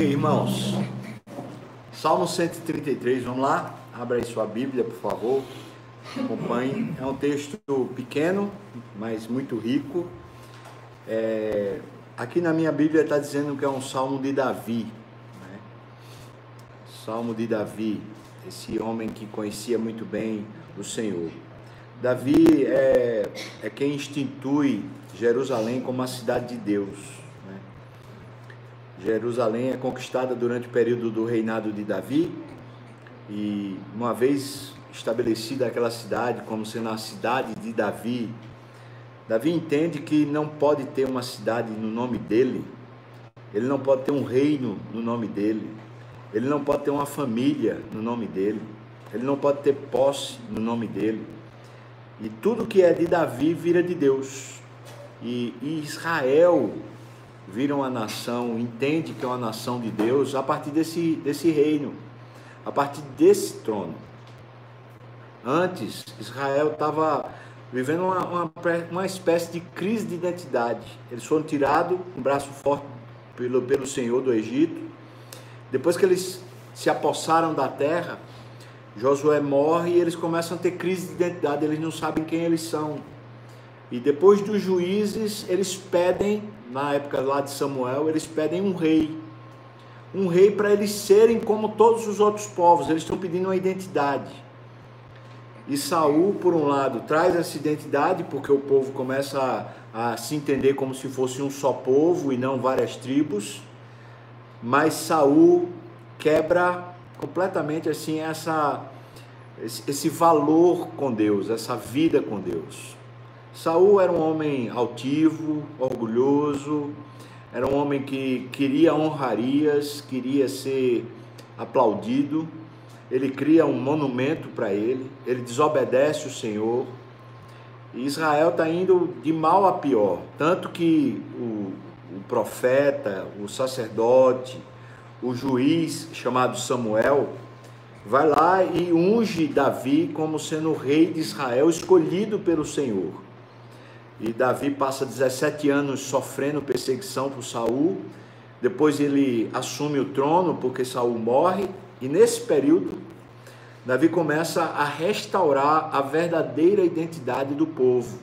Irmãos, Salmo 133, vamos lá? Abra aí sua Bíblia, por favor. Acompanhe. É um texto pequeno, mas muito rico. É... Aqui na minha Bíblia está dizendo que é um salmo de Davi. Né? Salmo de Davi, esse homem que conhecia muito bem o Senhor. Davi é, é quem institui Jerusalém como a cidade de Deus. Jerusalém é conquistada durante o período do reinado de Davi e uma vez estabelecida aquela cidade como sendo a cidade de Davi, Davi entende que não pode ter uma cidade no nome dele, ele não pode ter um reino no nome dele, ele não pode ter uma família no nome dele, ele não pode ter posse no nome dele. E tudo que é de Davi vira de Deus. E Israel vira uma nação, entende que é uma nação de Deus a partir desse, desse reino, a partir desse trono. Antes, Israel estava vivendo uma, uma, uma, espécie de crise de identidade. Eles foram tirados, um braço forte pelo, pelo Senhor do Egito. Depois que eles se apossaram da terra, Josué morre e eles começam a ter crise de identidade, eles não sabem quem eles são. E depois dos juízes, eles pedem, na época lá de Samuel, eles pedem um rei. Um rei para eles serem como todos os outros povos, eles estão pedindo uma identidade. E Saul, por um lado, traz essa identidade, porque o povo começa a, a se entender como se fosse um só povo e não várias tribos. Mas Saul quebra completamente assim essa esse, valor com Deus, essa vida com Deus. Saul era um homem altivo, orgulhoso, era um homem que queria honrarias, queria ser aplaudido. Ele cria um monumento para ele, ele desobedece o Senhor. E Israel está indo de mal a pior, tanto que o, o profeta, o sacerdote, o juiz chamado Samuel, vai lá e unge Davi como sendo o rei de Israel escolhido pelo Senhor. E Davi passa 17 anos sofrendo perseguição por Saul. Depois ele assume o trono porque Saul morre, e nesse período Davi começa a restaurar a verdadeira identidade do povo.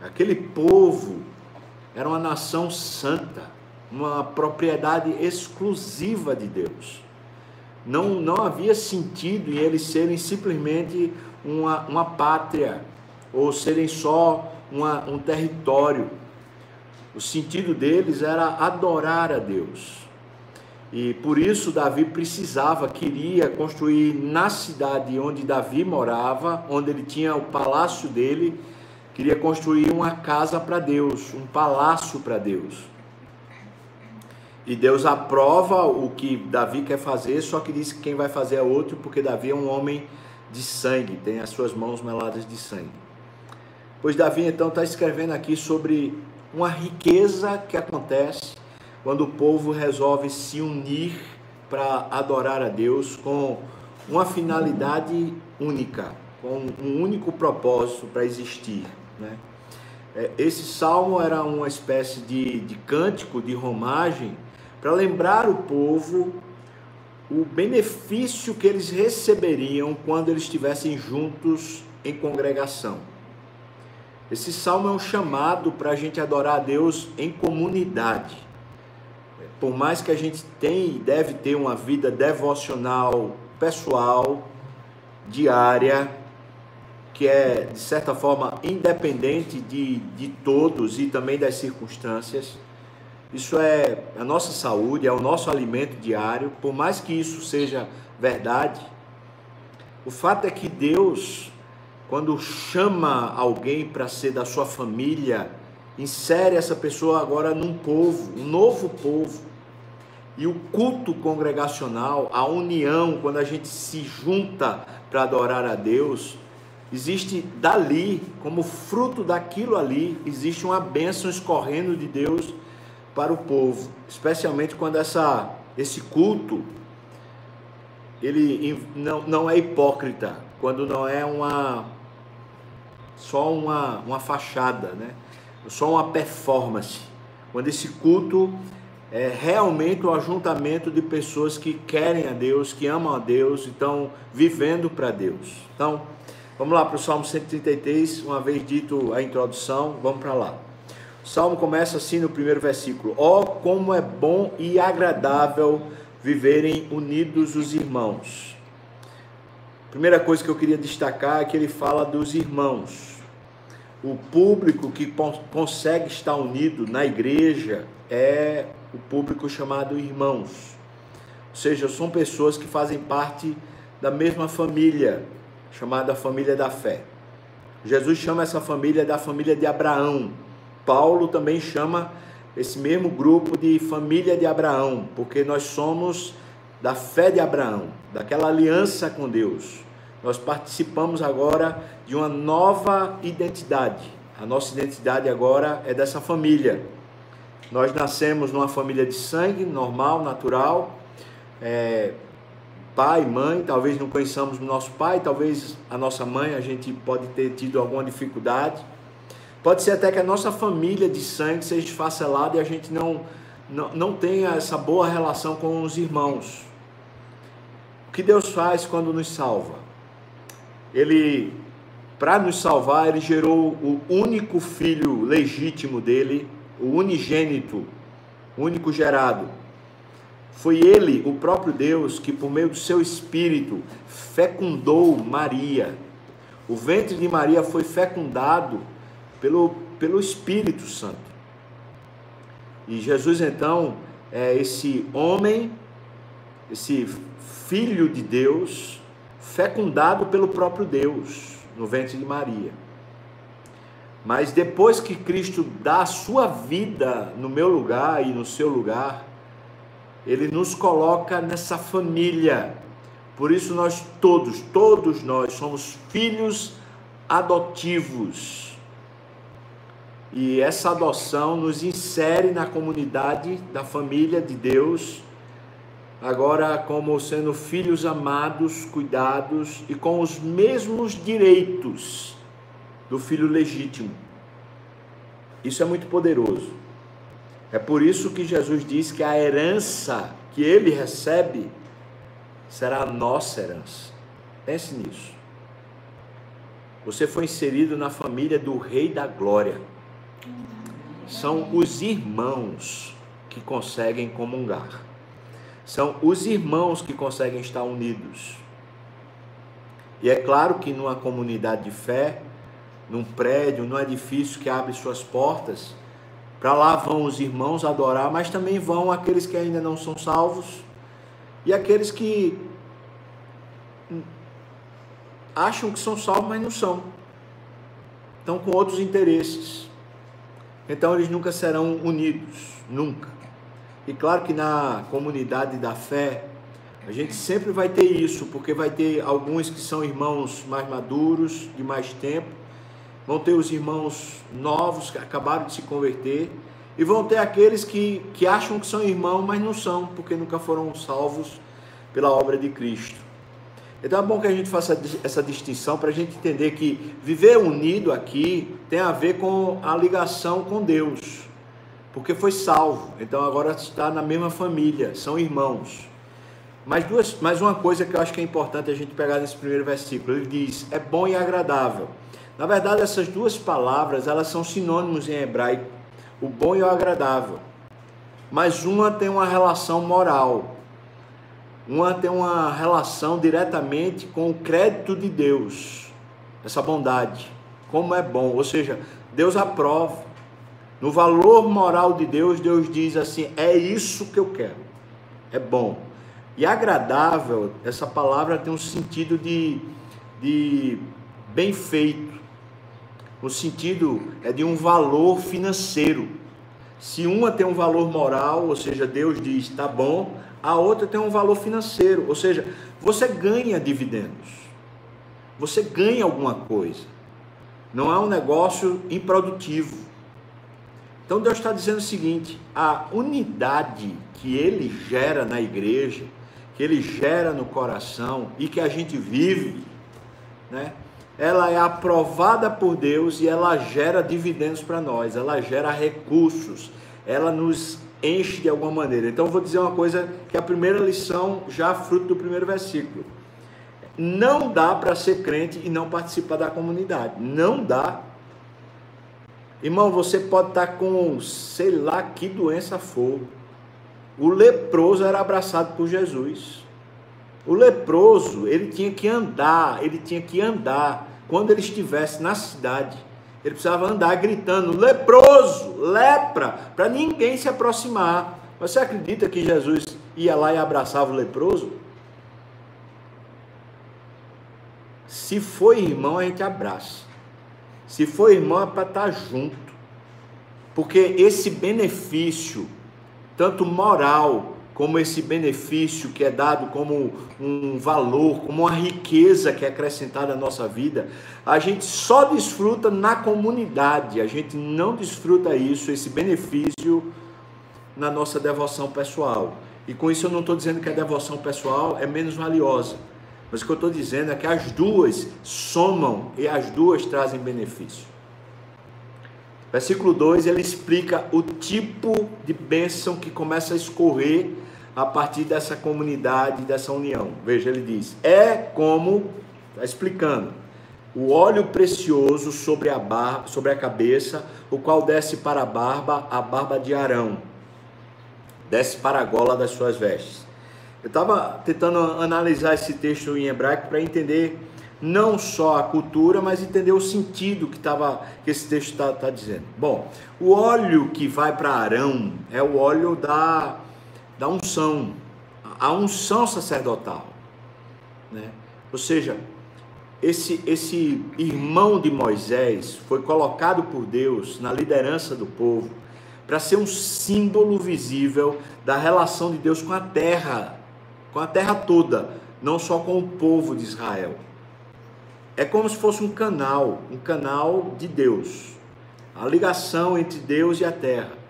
Aquele povo era uma nação santa, uma propriedade exclusiva de Deus. Não, não havia sentido em eles serem simplesmente uma, uma pátria ou serem só uma, um território. O sentido deles era adorar a Deus. E por isso Davi precisava, queria construir na cidade onde Davi morava, onde ele tinha o palácio dele, queria construir uma casa para Deus, um palácio para Deus. E Deus aprova o que Davi quer fazer, só que diz que quem vai fazer é outro, porque Davi é um homem de sangue, tem as suas mãos meladas de sangue. Pois Davi então está escrevendo aqui sobre uma riqueza que acontece quando o povo resolve se unir para adorar a Deus com uma finalidade única, com um único propósito para existir. Né? É, esse salmo era uma espécie de, de cântico, de romagem para lembrar o povo o benefício que eles receberiam quando eles estivessem juntos em congregação. Esse salmo é um chamado para a gente adorar a Deus em comunidade. Por mais que a gente tenha e deve ter uma vida devocional pessoal, diária, que é de certa forma independente de, de todos e também das circunstâncias isso é a nossa saúde, é o nosso alimento diário. Por mais que isso seja verdade, o fato é que Deus, quando chama alguém para ser da sua família, insere essa pessoa agora num povo, um novo povo. E o culto congregacional, a união, quando a gente se junta para adorar a Deus, existe dali, como fruto daquilo ali, existe uma bênção escorrendo de Deus para o povo, especialmente quando essa, esse culto ele não, não é hipócrita, quando não é uma só uma, uma fachada, né? só uma performance. Quando esse culto é realmente o ajuntamento de pessoas que querem a Deus, que amam a Deus e estão vivendo para Deus. Então, vamos lá para o Salmo 133, uma vez dito a introdução, vamos para lá. O Salmo começa assim no primeiro versículo: Ó, oh, como é bom e agradável viverem unidos os irmãos. Primeira coisa que eu queria destacar é que ele fala dos irmãos. O público que consegue estar unido na igreja é o público chamado irmãos. Ou seja, são pessoas que fazem parte da mesma família, chamada família da fé. Jesus chama essa família da família de Abraão. Paulo também chama esse mesmo grupo de família de Abraão, porque nós somos da fé de Abraão, daquela aliança com Deus. Nós participamos agora de uma nova identidade. A nossa identidade agora é dessa família. Nós nascemos numa família de sangue, normal, natural. É, pai, mãe, talvez não conheçamos o nosso pai, talvez a nossa mãe, a gente pode ter tido alguma dificuldade. Pode ser até que a nossa família de sangue seja esfacelada e a gente não, não, não tenha essa boa relação com os irmãos. O que Deus faz quando nos salva? Ele, para nos salvar, ele gerou o único filho legítimo dele, o unigênito, único gerado. Foi ele, o próprio Deus, que por meio do seu espírito fecundou Maria. O ventre de Maria foi fecundado pelo, pelo Espírito Santo. E Jesus então é esse homem, esse filho de Deus, fecundado pelo próprio Deus no ventre de Maria. Mas depois que Cristo dá a sua vida no meu lugar e no seu lugar, ele nos coloca nessa família. Por isso nós todos, todos nós somos filhos adotivos. E essa adoção nos insere na comunidade da família de Deus, agora como sendo filhos amados, cuidados e com os mesmos direitos do filho legítimo. Isso é muito poderoso. É por isso que Jesus diz que a herança que ele recebe será a nossa herança. Pense nisso. Você foi inserido na família do Rei da Glória. São os irmãos que conseguem comungar. São os irmãos que conseguem estar unidos. E é claro que numa comunidade de fé, num prédio, num edifício que abre suas portas, para lá vão os irmãos adorar, mas também vão aqueles que ainda não são salvos e aqueles que acham que são salvos, mas não são. Estão com outros interesses. Então eles nunca serão unidos, nunca. E claro que na comunidade da fé, a gente sempre vai ter isso, porque vai ter alguns que são irmãos mais maduros, de mais tempo, vão ter os irmãos novos que acabaram de se converter, e vão ter aqueles que, que acham que são irmãos, mas não são, porque nunca foram salvos pela obra de Cristo. Então é bom que a gente faça essa distinção para a gente entender que viver unido aqui tem a ver com a ligação com Deus, porque foi salvo, então agora está na mesma família, são irmãos. Mas, duas, mais uma coisa que eu acho que é importante a gente pegar nesse primeiro versículo, ele diz: é bom e agradável. Na verdade, essas duas palavras, elas são sinônimos em hebraico, o bom e o agradável. Mas uma tem uma relação moral. Uma tem uma relação diretamente com o crédito de Deus, essa bondade, como é bom, ou seja, Deus aprova. No valor moral de Deus, Deus diz assim: é isso que eu quero, é bom. E agradável, essa palavra tem um sentido de, de bem feito, no sentido é de um valor financeiro. Se uma tem um valor moral, ou seja, Deus diz está bom, a outra tem um valor financeiro, ou seja, você ganha dividendos, você ganha alguma coisa, não é um negócio improdutivo. Então Deus está dizendo o seguinte: a unidade que Ele gera na igreja, que Ele gera no coração e que a gente vive, né? ela é aprovada por Deus e ela gera dividendos para nós, ela gera recursos, ela nos enche de alguma maneira. Então vou dizer uma coisa que é a primeira lição, já fruto do primeiro versículo. Não dá para ser crente e não participar da comunidade. Não dá. Irmão, você pode estar com sei lá que doença for. O leproso era abraçado por Jesus. O leproso, ele tinha que andar, ele tinha que andar. Quando ele estivesse na cidade, ele precisava andar gritando: leproso, lepra, para ninguém se aproximar. Você acredita que Jesus ia lá e abraçava o leproso? Se for irmão, a gente abraça. Se for irmão, é para estar tá junto. Porque esse benefício, tanto moral, como esse benefício que é dado como um valor, como uma riqueza que é acrescentada à nossa vida, a gente só desfruta na comunidade, a gente não desfruta isso, esse benefício, na nossa devoção pessoal. E com isso eu não estou dizendo que a devoção pessoal é menos valiosa, mas o que eu estou dizendo é que as duas somam e as duas trazem benefício. Versículo 2 ele explica o tipo de bênção que começa a escorrer a partir dessa comunidade, dessa união. Veja, ele diz: é como, está explicando, o óleo precioso sobre a, barba, sobre a cabeça, o qual desce para a barba, a barba de Arão, desce para a gola das suas vestes. Eu estava tentando analisar esse texto em hebraico para entender não só a cultura, mas entender o sentido que, tava, que esse texto está tá dizendo. Bom, o óleo que vai para Arão é o óleo da da unção, a unção sacerdotal, né? Ou seja, esse esse irmão de Moisés foi colocado por Deus na liderança do povo para ser um símbolo visível da relação de Deus com a terra, com a terra toda, não só com o povo de Israel. É como se fosse um canal, um canal de Deus, a ligação entre Deus e a terra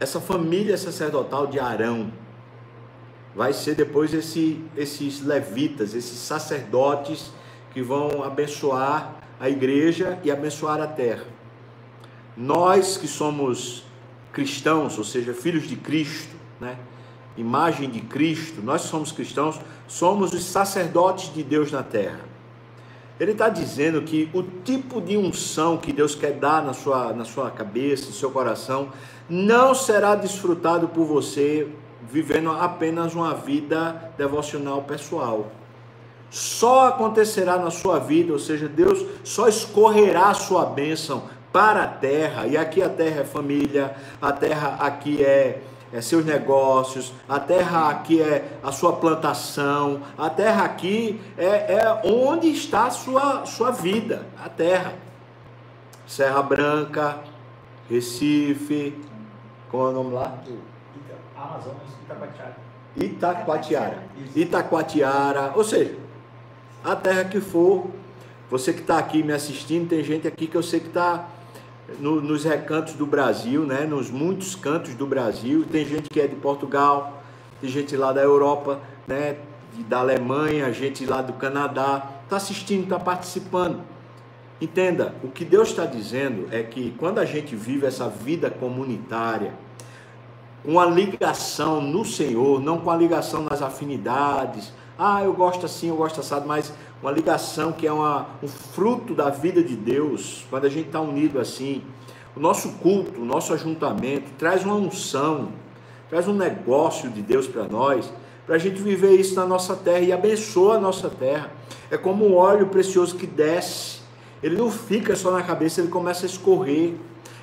essa família sacerdotal de Arão vai ser depois esse, esses levitas, esses sacerdotes que vão abençoar a igreja e abençoar a terra. Nós que somos cristãos, ou seja, filhos de Cristo, né? Imagem de Cristo, nós somos cristãos, somos os sacerdotes de Deus na terra. Ele está dizendo que o tipo de unção que Deus quer dar na sua, na sua cabeça, no seu coração, não será desfrutado por você vivendo apenas uma vida devocional pessoal. Só acontecerá na sua vida, ou seja, Deus só escorrerá a sua bênção para a terra, e aqui a terra é família, a terra aqui é é seus negócios, a terra aqui é a sua plantação, a terra aqui é, é onde está a sua, sua vida, a terra. Serra Branca, Recife, qual é o nome lá? Amazonas, Itacoatiara. Itacoatiara. Itacoatiara, ou seja, a terra que for, você que está aqui me assistindo, tem gente aqui que eu sei que está no, nos recantos do Brasil, né? nos muitos cantos do Brasil. Tem gente que é de Portugal, tem gente lá da Europa, né? da Alemanha, gente lá do Canadá. Está assistindo, está participando. Entenda, o que Deus está dizendo é que quando a gente vive essa vida comunitária, com a ligação no Senhor, não com a ligação nas afinidades, ah, eu gosto assim, eu gosto assado, mas uma ligação que é uma, um fruto da vida de Deus, quando a gente está unido assim. O nosso culto, o nosso ajuntamento traz uma unção, traz um negócio de Deus para nós, para a gente viver isso na nossa terra e abençoa a nossa terra. É como um óleo precioso que desce, ele não fica só na cabeça, ele começa a escorrer.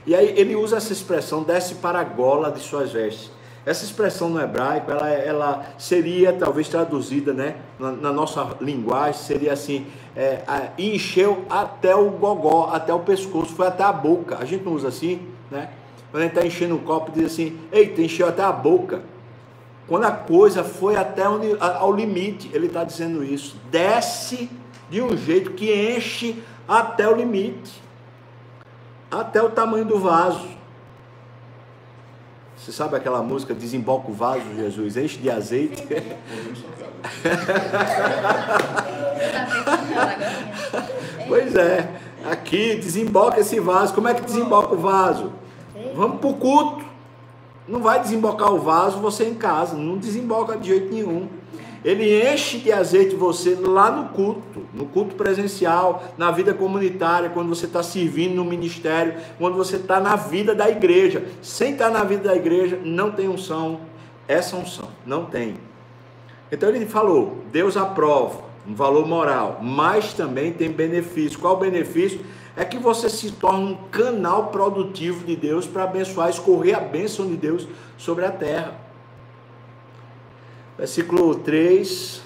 E aí ele usa essa expressão, desce para a gola de suas vestes. Essa expressão no hebraico, ela, ela seria talvez traduzida né, na, na nossa linguagem, seria assim, é, encheu até o gogó, até o pescoço, foi até a boca. A gente não usa assim, né? Quando a gente está enchendo um copo, diz assim, eita, encheu até a boca. Quando a coisa foi até ao limite, ele está dizendo isso. Desce de um jeito que enche até o limite, até o tamanho do vaso. Você sabe aquela música Desemboca o vaso, Jesus, enche de azeite? pois é, aqui desemboca esse vaso. Como é que desemboca o vaso? Vamos para o culto. Não vai desembocar o vaso você em casa, não desemboca de jeito nenhum. Ele enche de azeite você lá no culto, no culto presencial, na vida comunitária, quando você está servindo no ministério, quando você está na vida da igreja. Sem estar na vida da igreja, não tem unção, essa unção, não tem. Então ele falou: Deus aprova, um valor moral, mas também tem benefício. Qual o benefício? É que você se torna um canal produtivo de Deus para abençoar, escorrer a bênção de Deus sobre a terra. Versículo 3,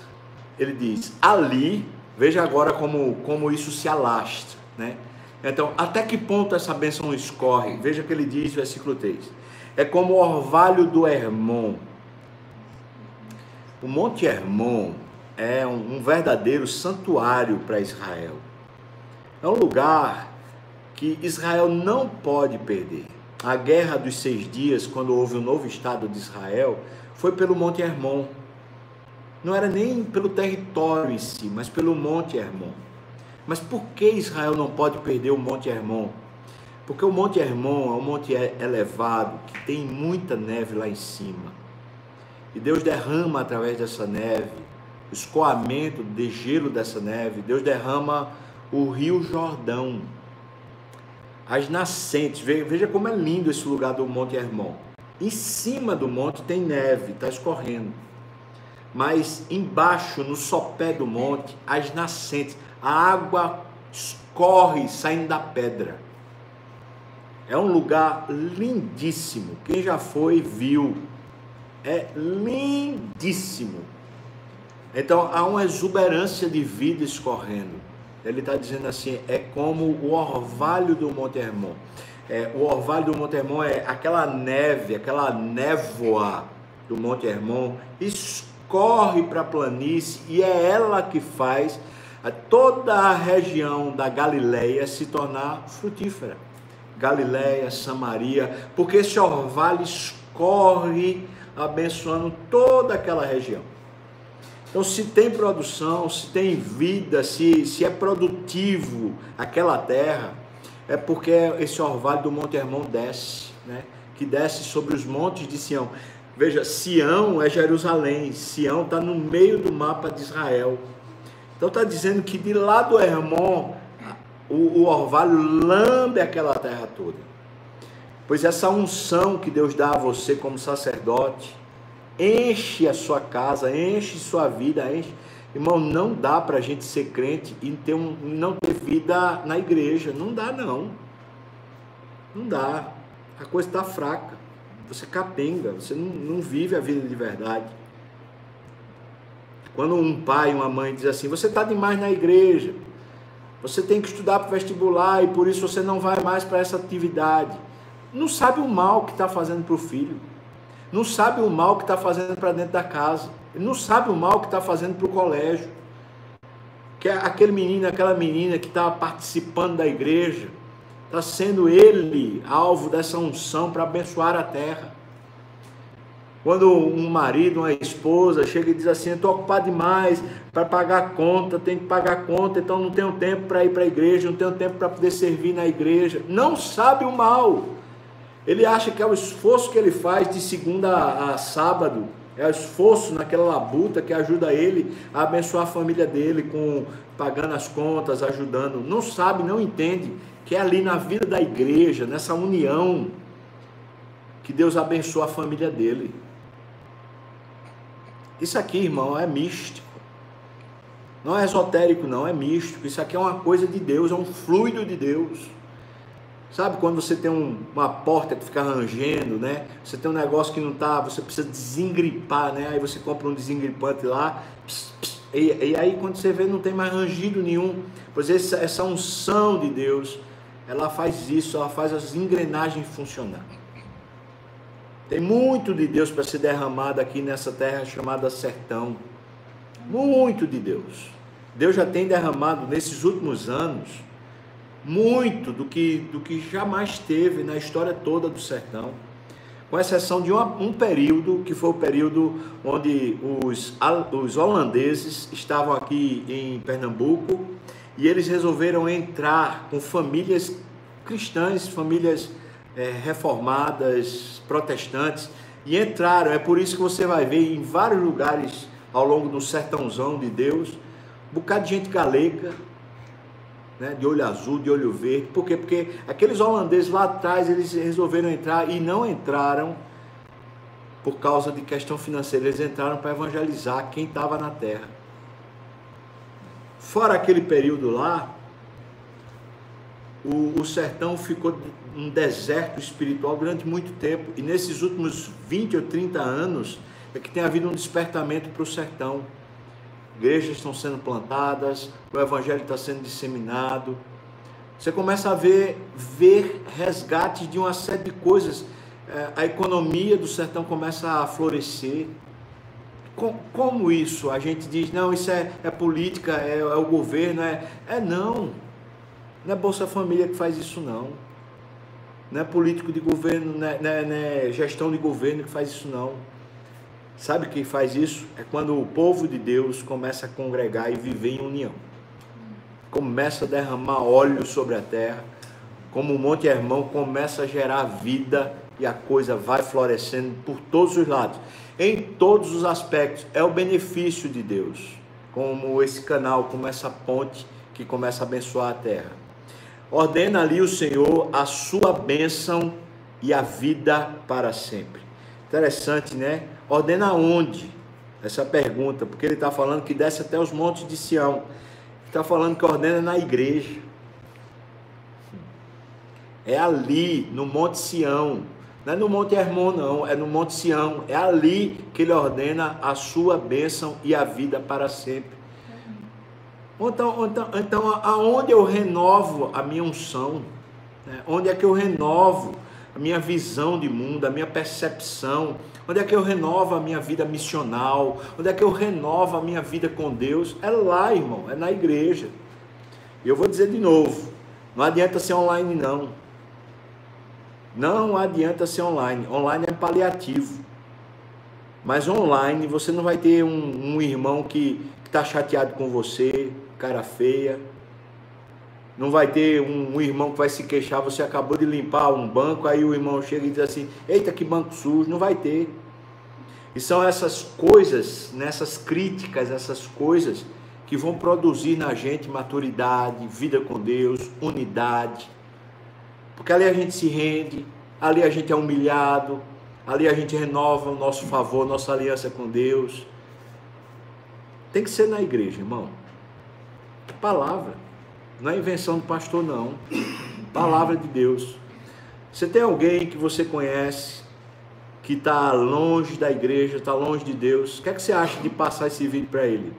ele diz: Ali, veja agora como, como isso se alastra, né? Então, até que ponto essa bênção escorre? Veja que ele diz, versículo 3: É como o orvalho do Hermon. O Monte Hermon é um, um verdadeiro santuário para Israel. É um lugar que Israel não pode perder. A guerra dos seis dias, quando houve o um novo Estado de Israel, foi pelo Monte Hermon. Não era nem pelo território em si, mas pelo Monte Hermon. Mas por que Israel não pode perder o Monte Hermon? Porque o Monte Hermon é um monte elevado que tem muita neve lá em cima. E Deus derrama através dessa neve, o escoamento de gelo dessa neve, Deus derrama o rio Jordão, as nascentes. Veja como é lindo esse lugar do Monte Hermon. Em cima do monte tem neve, está escorrendo mas embaixo, no sopé do monte, as nascentes, a água escorre saindo da pedra. É um lugar lindíssimo. Quem já foi, viu. É lindíssimo. Então há uma exuberância de vida escorrendo. Ele está dizendo assim: é como o orvalho do Monte Hermon. É, o orvalho do Monte Hermon é aquela neve, aquela névoa do Monte Hermon escorre corre para a planície e é ela que faz toda a região da Galileia se tornar frutífera. Galileia, Samaria, porque esse orvalho escorre abençoando toda aquela região. Então, se tem produção, se tem vida, se, se é produtivo aquela terra, é porque esse orvalho do Monte Hermon desce, né? que desce sobre os montes de Sião. Veja, Sião é Jerusalém, Sião está no meio do mapa de Israel. Então está dizendo que de lá do Hermon, o, o orvalho lambe aquela terra toda. Pois essa unção que Deus dá a você como sacerdote, enche a sua casa, enche sua vida, enche. Irmão, não dá para a gente ser crente e ter um, não ter vida na igreja. Não dá, não. Não dá. A coisa está fraca. Você capenga, você não, não vive a vida de verdade. Quando um pai, uma mãe diz assim: Você está demais na igreja, você tem que estudar para o vestibular e por isso você não vai mais para essa atividade. Não sabe o mal que está fazendo para o filho, não sabe o mal que está fazendo para dentro da casa, não sabe o mal que está fazendo para o colégio. Que é aquele menino, aquela menina que está participando da igreja, está sendo ele alvo dessa unção para abençoar a terra. Quando um marido, uma esposa chega e diz assim: estou ocupado demais para pagar a conta, tenho que pagar a conta, então não tenho tempo para ir para a igreja, não tenho tempo para poder servir na igreja. Não sabe o mal. Ele acha que é o esforço que ele faz de segunda a sábado, é o esforço naquela labuta que ajuda ele a abençoar a família dele, com pagando as contas, ajudando. Não sabe, não entende que é ali na vida da igreja, nessa união, que Deus abençoa a família dele. Isso aqui, irmão, é místico. Não é esotérico, não, é místico. Isso aqui é uma coisa de Deus, é um fluido de Deus. Sabe quando você tem um, uma porta que fica rangendo, né? Você tem um negócio que não tá, você precisa desengripar, né? Aí você compra um desengripante lá, pss, pss, e, e, aí quando você vê não tem mais rangido nenhum. Pois essa, essa unção de Deus ela faz isso, ela faz as engrenagens funcionar. Tem muito de Deus para ser derramado aqui nessa terra chamada sertão. Muito de Deus. Deus já tem derramado nesses últimos anos muito do que, do que jamais teve na história toda do sertão. Com exceção de uma, um período, que foi o período onde os, os holandeses estavam aqui em Pernambuco e eles resolveram entrar com famílias cristãs, famílias é, reformadas, protestantes, e entraram. É por isso que você vai ver em vários lugares ao longo do sertãozão de Deus, um bocado de gente galega, né, de olho azul, de olho verde. Por quê? Porque aqueles holandeses lá atrás, eles resolveram entrar e não entraram por causa de questão financeira. Eles entraram para evangelizar quem estava na terra. Fora aquele período lá, o, o, sertão ficou um deserto espiritual durante muito tempo. E nesses últimos 20 ou 30 anos é que tem havido um despertamento para o sertão. Igrejas estão sendo plantadas, o evangelho está sendo disseminado. Você começa a ver, ver resgates de uma série de coisas. É, a economia do sertão começa a florescer. Como isso? A gente diz, não, isso é, é política, é, é o governo, é, é não. Não é Bolsa Família que faz isso, não. Não é político de governo, não é, não é, não é gestão de governo que faz isso, não. Sabe quem faz isso? É quando o povo de Deus começa a congregar e viver em união. Começa a derramar óleo sobre a terra, como o Monte Hermão começa a gerar vida e a coisa vai florescendo por todos os lados, em todos os aspectos. É o benefício de Deus, como esse canal, como essa ponte que começa a abençoar a terra. Ordena ali o Senhor a sua bênção e a vida para sempre. Interessante, né? Ordena onde? Essa pergunta, porque ele está falando que desce até os montes de Sião. Está falando que ordena na igreja. É ali, no Monte Sião. Não é no Monte Hermon, não, é no Monte Sião. É ali que ele ordena a sua bênção e a vida para sempre. Então, então, então aonde eu renovo a minha unção? Né? Onde é que eu renovo a minha visão de mundo, a minha percepção? Onde é que eu renovo a minha vida missional? Onde é que eu renovo a minha vida com Deus? É lá, irmão, é na igreja. E eu vou dizer de novo: não adianta ser online, não. Não adianta ser online. Online é paliativo. Mas online você não vai ter um, um irmão que está chateado com você, cara feia. Não vai ter um, um, irmão que vai se queixar, você acabou de limpar um banco, aí o irmão chega e diz assim: Eita, que banco sujo. Não vai ter. E são essas coisas, nessas críticas, essas coisas que vão produzir na gente maturidade, vida com Deus, unidade. Porque ali a gente se rende, ali a gente é humilhado, ali a gente renova o nosso favor, nossa aliança com Deus. Tem que ser na igreja, irmão. Palavra. Não é invenção do pastor, não. Palavra de Deus. Você tem alguém que você conhece, que está longe da igreja, está longe de Deus. O que, é que você acha de passar esse vídeo para ele?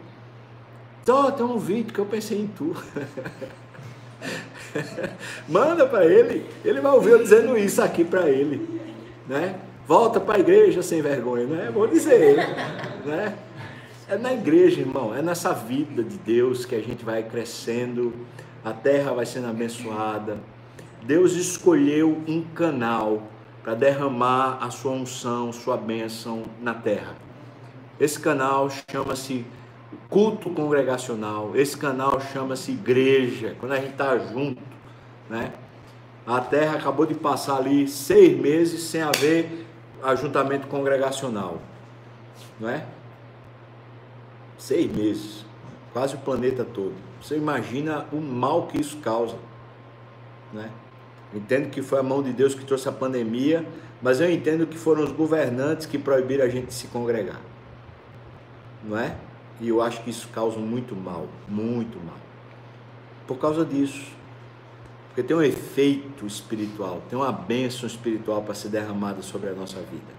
Então, tem um vídeo que eu pensei em tu. Manda para ele, ele vai ouvir eu dizendo isso aqui para ele, né? Volta para a igreja sem vergonha, né? Vou dizer, né? É na igreja, irmão, é nessa vida de Deus que a gente vai crescendo, a terra vai sendo abençoada. Deus escolheu um canal para derramar a sua unção, sua bênção na terra. Esse canal chama-se culto congregacional, esse canal chama-se igreja, quando a gente está junto, né? A terra acabou de passar ali seis meses sem haver ajuntamento congregacional, não é? Seis meses, quase o planeta todo. Você imagina o mal que isso causa, né? Entendo que foi a mão de Deus que trouxe a pandemia, mas eu entendo que foram os governantes que proibiram a gente de se congregar, não é? E eu acho que isso causa muito mal, muito mal. Por causa disso, porque tem um efeito espiritual, tem uma bênção espiritual para ser derramada sobre a nossa vida.